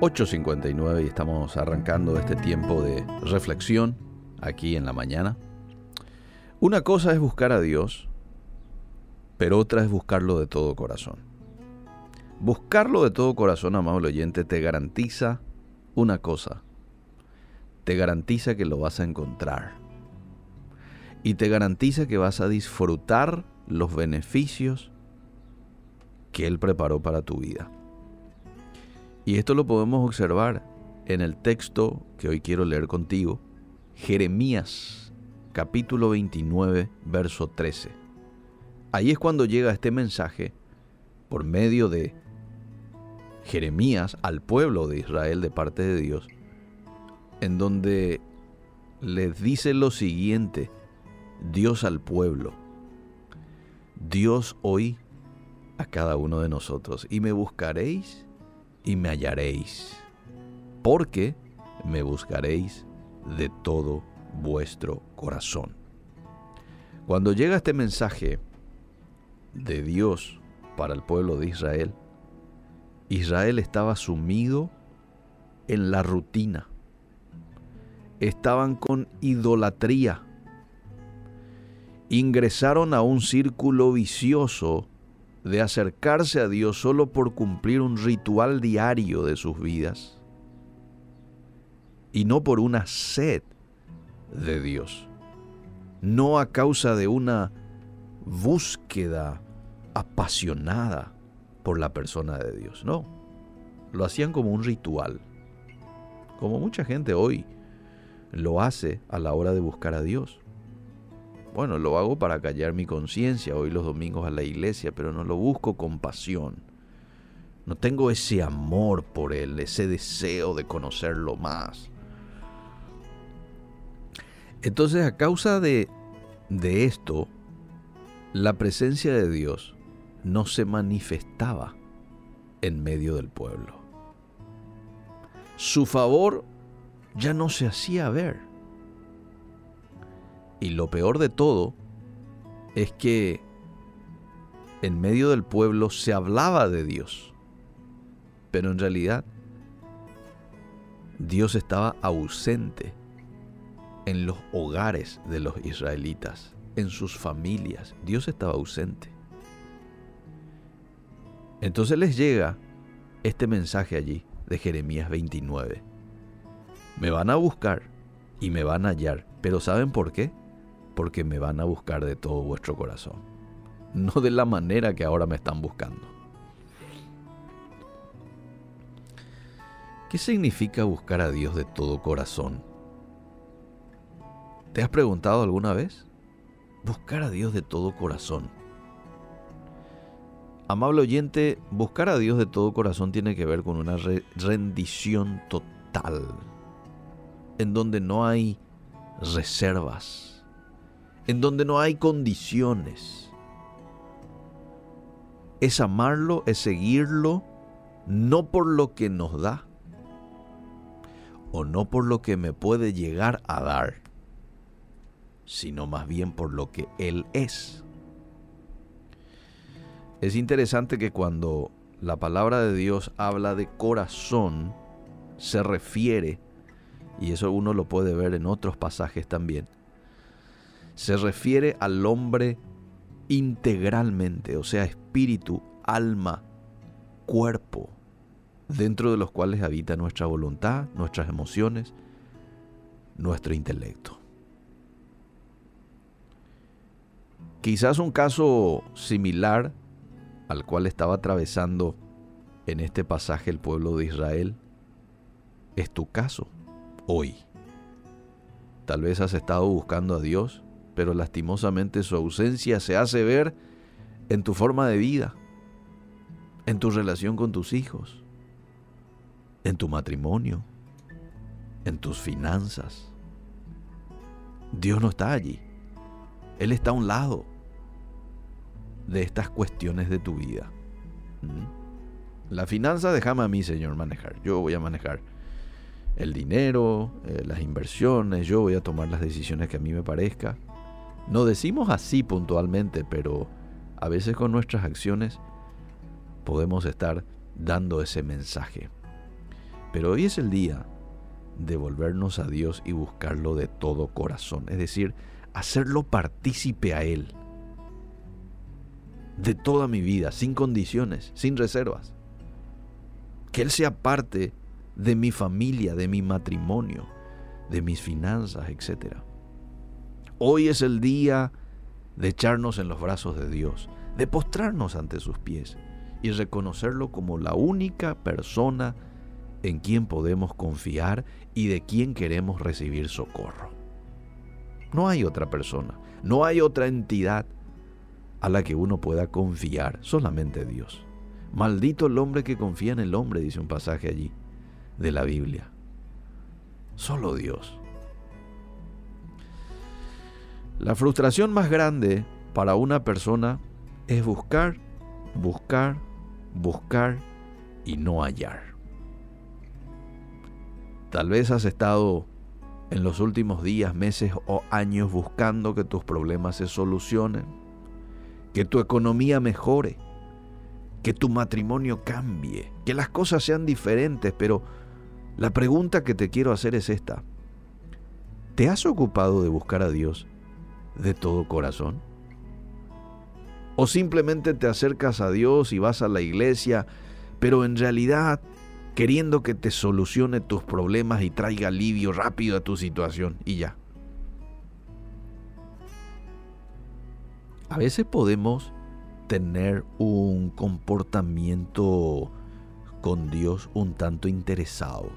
8.59 y estamos arrancando este tiempo de reflexión aquí en la mañana. Una cosa es buscar a Dios, pero otra es buscarlo de todo corazón. Buscarlo de todo corazón, amable oyente, te garantiza una cosa. Te garantiza que lo vas a encontrar. Y te garantiza que vas a disfrutar los beneficios que Él preparó para tu vida. Y esto lo podemos observar en el texto que hoy quiero leer contigo, Jeremías capítulo 29, verso 13. Ahí es cuando llega este mensaje por medio de Jeremías al pueblo de Israel de parte de Dios, en donde les dice lo siguiente, Dios al pueblo, Dios hoy a cada uno de nosotros, y me buscaréis y me hallaréis, porque me buscaréis de todo vuestro corazón. Cuando llega este mensaje de Dios para el pueblo de Israel, Israel estaba sumido en la rutina. Estaban con idolatría. Ingresaron a un círculo vicioso de acercarse a Dios solo por cumplir un ritual diario de sus vidas y no por una sed de Dios, no a causa de una búsqueda apasionada por la persona de Dios, no, lo hacían como un ritual, como mucha gente hoy lo hace a la hora de buscar a Dios. Bueno, lo hago para callar mi conciencia, hoy los domingos a la iglesia, pero no lo busco con pasión. No tengo ese amor por Él, ese deseo de conocerlo más. Entonces, a causa de, de esto, la presencia de Dios no se manifestaba en medio del pueblo. Su favor ya no se hacía ver. Y lo peor de todo es que en medio del pueblo se hablaba de Dios, pero en realidad Dios estaba ausente en los hogares de los israelitas, en sus familias. Dios estaba ausente. Entonces les llega este mensaje allí de Jeremías 29. Me van a buscar y me van a hallar, pero ¿saben por qué? Porque me van a buscar de todo vuestro corazón, no de la manera que ahora me están buscando. ¿Qué significa buscar a Dios de todo corazón? ¿Te has preguntado alguna vez? Buscar a Dios de todo corazón. Amable oyente, buscar a Dios de todo corazón tiene que ver con una rendición total, en donde no hay reservas, en donde no hay condiciones. Es amarlo, es seguirlo, no por lo que nos da, o no por lo que me puede llegar a dar, sino más bien por lo que Él es. Es interesante que cuando la palabra de Dios habla de corazón, se refiere, y eso uno lo puede ver en otros pasajes también, se refiere al hombre integralmente, o sea, espíritu, alma, cuerpo, dentro de los cuales habita nuestra voluntad, nuestras emociones, nuestro intelecto. Quizás un caso similar al cual estaba atravesando en este pasaje el pueblo de Israel es tu caso hoy. Tal vez has estado buscando a Dios, pero lastimosamente su ausencia se hace ver en tu forma de vida, en tu relación con tus hijos, en tu matrimonio, en tus finanzas. Dios no está allí. Él está a un lado de estas cuestiones de tu vida. ¿Mm? La finanza déjame a mí, Señor, manejar. Yo voy a manejar el dinero, eh, las inversiones, yo voy a tomar las decisiones que a mí me parezca. No decimos así puntualmente, pero a veces con nuestras acciones podemos estar dando ese mensaje. Pero hoy es el día de volvernos a Dios y buscarlo de todo corazón, es decir, hacerlo partícipe a Él de toda mi vida, sin condiciones, sin reservas. Que Él sea parte de mi familia, de mi matrimonio, de mis finanzas, etc. Hoy es el día de echarnos en los brazos de Dios, de postrarnos ante sus pies y reconocerlo como la única persona en quien podemos confiar y de quien queremos recibir socorro. No hay otra persona, no hay otra entidad a la que uno pueda confiar, solamente Dios. Maldito el hombre que confía en el hombre, dice un pasaje allí de la Biblia. Solo Dios. La frustración más grande para una persona es buscar, buscar, buscar y no hallar. Tal vez has estado en los últimos días, meses o años buscando que tus problemas se solucionen, que tu economía mejore, que tu matrimonio cambie, que las cosas sean diferentes, pero la pregunta que te quiero hacer es esta. ¿Te has ocupado de buscar a Dios de todo corazón? ¿O simplemente te acercas a Dios y vas a la iglesia, pero en realidad queriendo que te solucione tus problemas y traiga alivio rápido a tu situación y ya? A veces podemos tener un comportamiento con Dios un tanto interesado.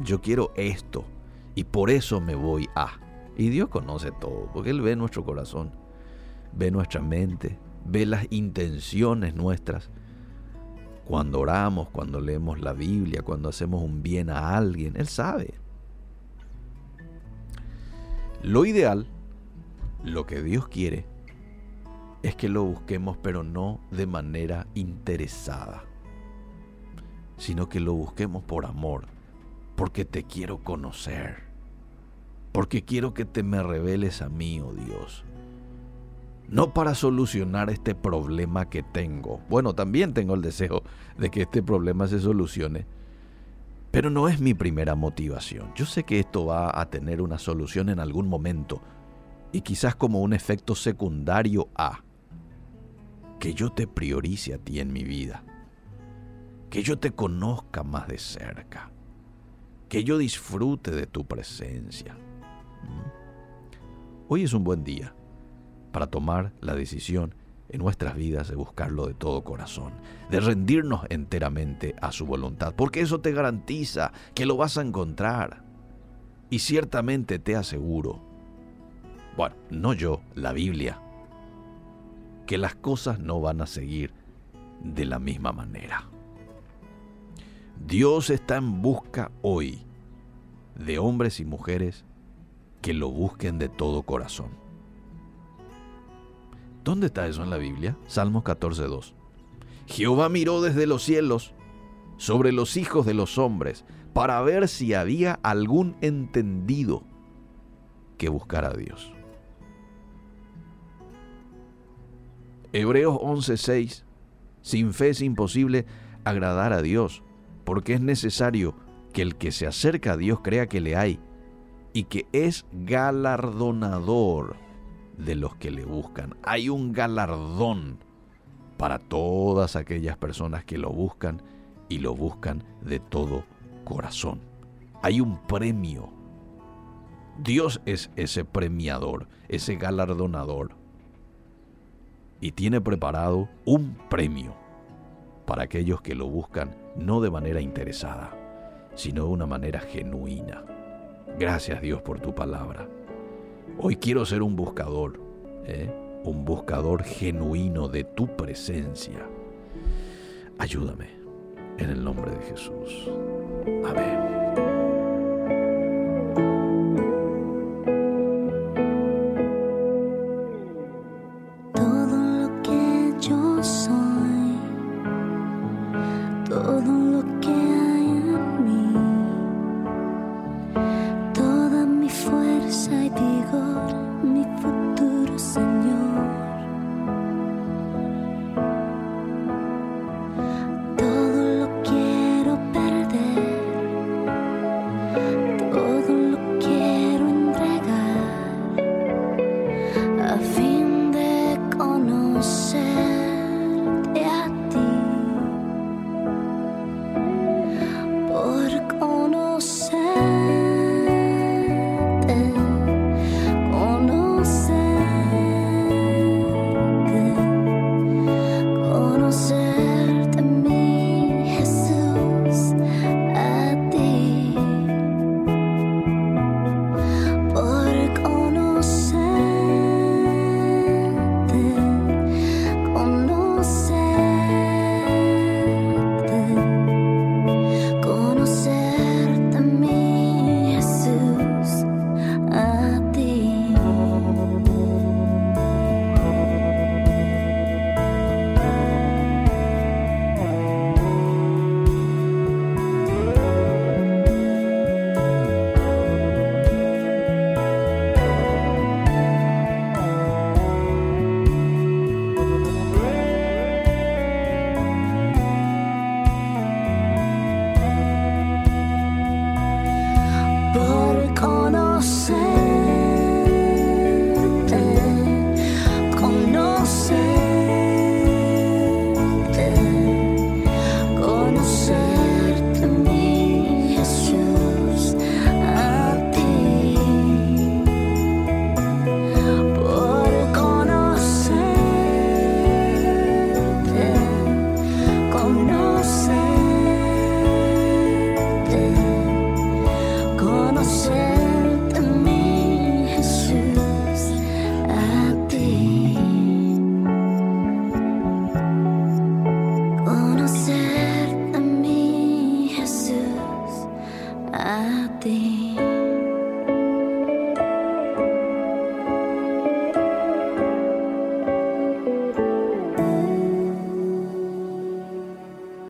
Yo quiero esto y por eso me voy a. Y Dios conoce todo, porque Él ve nuestro corazón, ve nuestra mente, ve las intenciones nuestras. Cuando oramos, cuando leemos la Biblia, cuando hacemos un bien a alguien, Él sabe. Lo ideal, lo que Dios quiere, es que lo busquemos, pero no de manera interesada, sino que lo busquemos por amor, porque te quiero conocer, porque quiero que te me reveles a mí, oh Dios. No para solucionar este problema que tengo. Bueno, también tengo el deseo de que este problema se solucione, pero no es mi primera motivación. Yo sé que esto va a tener una solución en algún momento y quizás como un efecto secundario a que yo te priorice a ti en mi vida, que yo te conozca más de cerca, que yo disfrute de tu presencia. ¿Mm? Hoy es un buen día para tomar la decisión en nuestras vidas de buscarlo de todo corazón, de rendirnos enteramente a su voluntad, porque eso te garantiza que lo vas a encontrar. Y ciertamente te aseguro, bueno, no yo, la Biblia, que las cosas no van a seguir de la misma manera. Dios está en busca hoy de hombres y mujeres que lo busquen de todo corazón. ¿Dónde está eso en la Biblia? Salmos 14.2. Jehová miró desde los cielos sobre los hijos de los hombres para ver si había algún entendido que buscara a Dios. Hebreos 11:6, sin fe es imposible agradar a Dios, porque es necesario que el que se acerca a Dios crea que le hay y que es galardonador de los que le buscan. Hay un galardón para todas aquellas personas que lo buscan y lo buscan de todo corazón. Hay un premio. Dios es ese premiador, ese galardonador y tiene preparado un premio para aquellos que lo buscan no de manera interesada, sino de una manera genuina. Gracias Dios por tu palabra. Hoy quiero ser un buscador, ¿eh? un buscador genuino de tu presencia. Ayúdame en el nombre de Jesús. Amén.